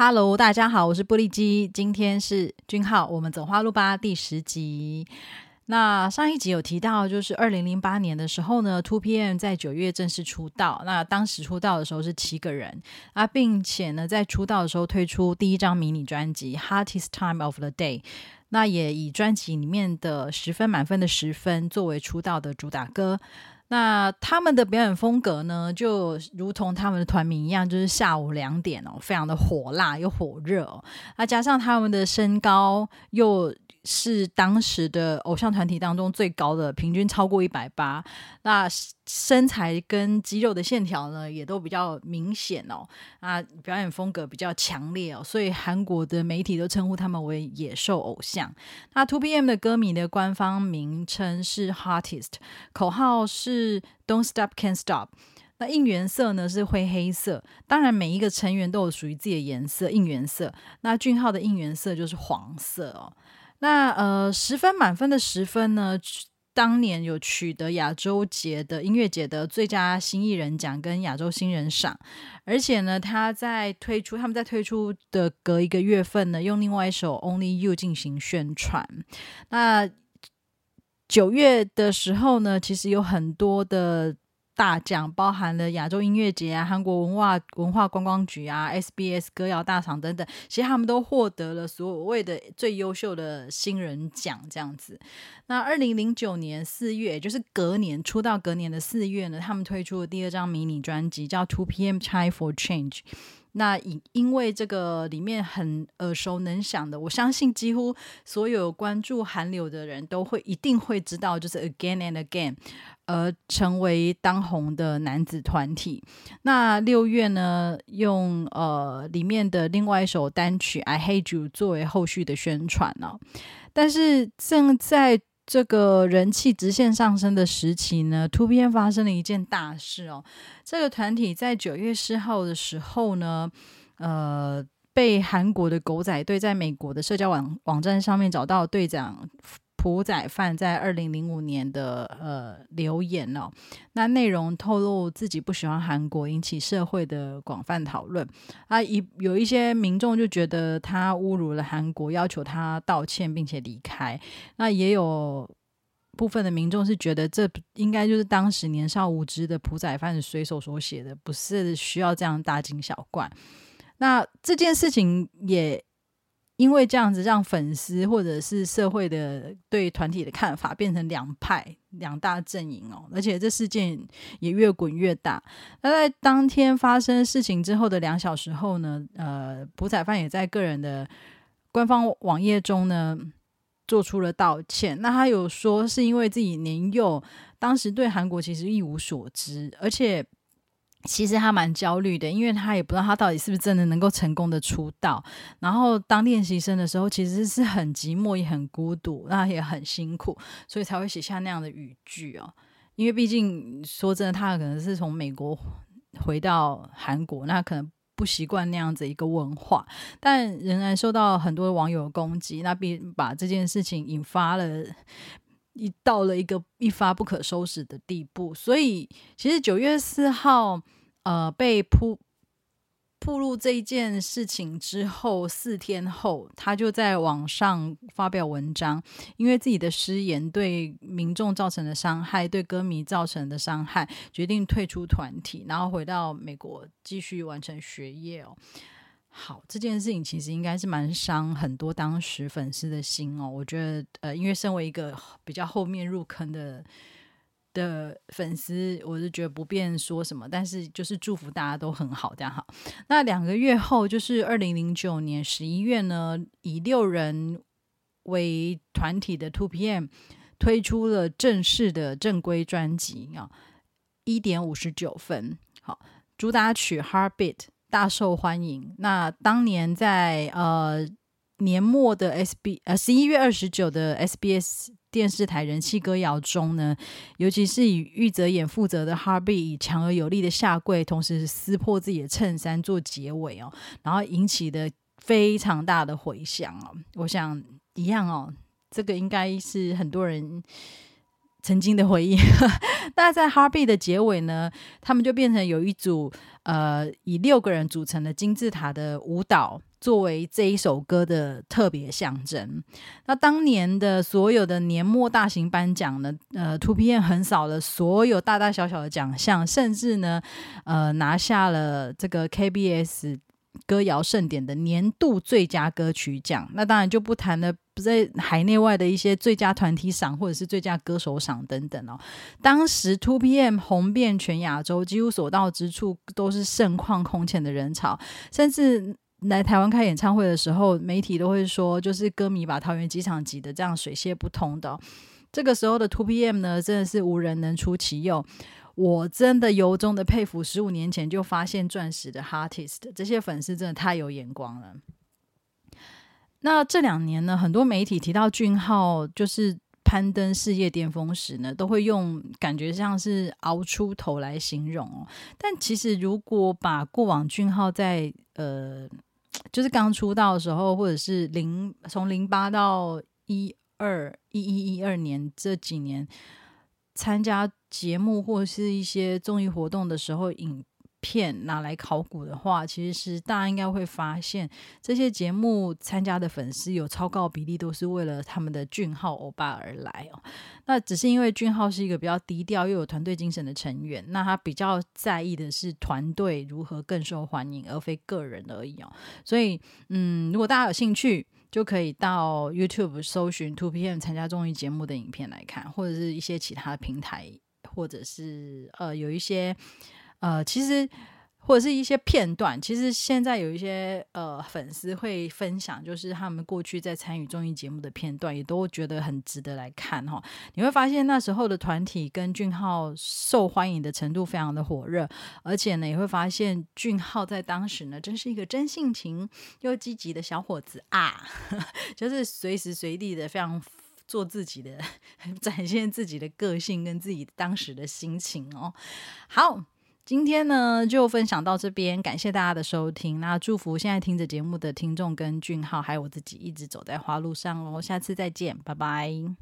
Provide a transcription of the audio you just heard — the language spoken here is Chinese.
Hello，大家好，我是玻璃基，今天是君浩，我们走花路吧第十集。那上一集有提到，就是二零零八年的时候呢，Two PM 在九月正式出道。那当时出道的时候是七个人啊，并且呢，在出道的时候推出第一张迷你专辑《Hottest Time of the Day》。那也以专辑里面的十分满分的十分作为出道的主打歌。那他们的表演风格呢，就如同他们的团名一样，就是下午两点哦，非常的火辣又火热哦。那加上他们的身高又。是当时的偶像团体当中最高的，平均超过一百八。那身材跟肌肉的线条呢，也都比较明显哦。啊，表演风格比较强烈哦，所以韩国的媒体都称呼他们为野兽偶像。那 Two PM 的歌迷的官方名称是 Hottest，口号是 Don't Stop Can't Stop。那应援色呢是灰黑色。当然，每一个成员都有属于自己的颜色应援色。那俊浩的应援色就是黄色哦。那呃，十分满分的十分呢，当年有取得亚洲节的音乐节的最佳新艺人奖跟亚洲新人赏，而且呢，他在推出他们在推出的隔一个月份呢，用另外一首《Only You》进行宣传。那九月的时候呢，其实有很多的。大奖包含了亚洲音乐节啊、韩国文化文化观光局啊、SBS 歌谣大赏等等，其实他们都获得了所谓的最优秀的新人奖这样子。那二零零九年四月，就是隔年出道隔年的四月呢，他们推出了第二张迷你专辑，叫《Two P.M. Time for Change》。那因因为这个里面很耳熟能详的，我相信几乎所有关注韩流的人都会一定会知道，就是 Again and Again，而成为当红的男子团体。那六月呢，用呃里面的另外一首单曲《I Hate You》作为后续的宣传呢。但是正在这个人气直线上升的时期呢突变发生了一件大事哦。这个团体在九月四号的时候呢，呃，被韩国的狗仔队在美国的社交网网站上面找到队长。朴宰范在二零零五年的呃留言哦，那内容透露自己不喜欢韩国，引起社会的广泛讨论啊。一有一些民众就觉得他侮辱了韩国，要求他道歉并且离开。那也有部分的民众是觉得这应该就是当时年少无知的朴宰范随手所写的，不是需要这样大惊小怪。那这件事情也。因为这样子，让粉丝或者是社会的对团体的看法变成两派、两大阵营哦，而且这事件也越滚越大。那在当天发生事情之后的两小时后呢，呃，朴宰范也在个人的官方网页中呢做出了道歉。那他有说是因为自己年幼，当时对韩国其实一无所知，而且。其实他蛮焦虑的，因为他也不知道他到底是不是真的能够成功的出道。然后当练习生的时候，其实是很寂寞也很孤独，那也很辛苦，所以才会写下那样的语句哦。因为毕竟说真的，他可能是从美国回到韩国，那可能不习惯那样子一个文化，但仍然受到很多网友攻击，那并把这件事情引发了。一到了一个一发不可收拾的地步，所以其实九月四号，呃，被铺铺露这一件事情之后，四天后，他就在网上发表文章，因为自己的失言对民众造成的伤害，对歌迷造成的伤害，决定退出团体，然后回到美国继续完成学业哦。好，这件事情其实应该是蛮伤很多当时粉丝的心哦。我觉得，呃，因为身为一个比较后面入坑的的粉丝，我是觉得不便说什么，但是就是祝福大家都很好，这样好。那两个月后，就是二零零九年十一月呢，以六人为团体的 Two PM 推出了正式的正规专辑啊，一点五十九分，好，主打曲 Heartbeat。大受欢迎。那当年在呃年末的 S B 呃十一月二十九的 SBS 电视台人气歌谣中呢，尤其是以玉泽演负责的 Harvey 以强而有力的下跪，同时撕破自己的衬衫做结尾哦，然后引起的非常大的回响哦。我想一样哦，这个应该是很多人。曾经的回忆，那在《h a r b y 的结尾呢，他们就变成有一组呃以六个人组成的金字塔的舞蹈作为这一首歌的特别象征。那当年的所有的年末大型颁奖呢，呃，Two PM 横扫了所有大大小小的奖项，甚至呢，呃，拿下了这个 KBS。歌谣盛典的年度最佳歌曲奖，那当然就不谈了，不在海内外的一些最佳团体赏或者是最佳歌手赏等等哦。当时 Two PM 红遍全亚洲，几乎所到之处都是盛况空前的人潮，甚至来台湾开演唱会的时候，媒体都会说，就是歌迷把桃园机场挤得这样水泄不通的。这个时候的 Two PM 呢，真的是无人能出其右。我真的由衷的佩服，十五年前就发现钻石的 artist，这些粉丝真的太有眼光了。那这两年呢，很多媒体提到俊浩就是攀登事业巅峰时呢，都会用感觉像是熬出头来形容哦。但其实如果把过往俊浩在呃，就是刚出道的时候，或者是零从零八到一二一一一二年这几年。参加节目或是一些综艺活动的时候，影片拿来考古的话，其实大家应该会发现，这些节目参加的粉丝有超高比例都是为了他们的俊浩欧巴而来哦。那只是因为俊浩是一个比较低调又有团队精神的成员，那他比较在意的是团队如何更受欢迎，而非个人而已哦。所以，嗯，如果大家有兴趣。就可以到 YouTube 搜寻 Two PM 参加综艺节目的影片来看，或者是一些其他平台，或者是呃有一些呃其实。或者是一些片段，其实现在有一些呃粉丝会分享，就是他们过去在参与综艺节目的片段，也都觉得很值得来看哈。你会发现那时候的团体跟俊浩受欢迎的程度非常的火热，而且呢，也会发现俊浩在当时呢，真是一个真性情又积极的小伙子啊，就是随时随地的非常做自己的，展现自己的个性跟自己当时的心情哦。好。今天呢，就分享到这边，感谢大家的收听。那祝福现在听着节目的听众跟俊浩，还有我自己，一直走在花路上哦。下次再见，拜拜。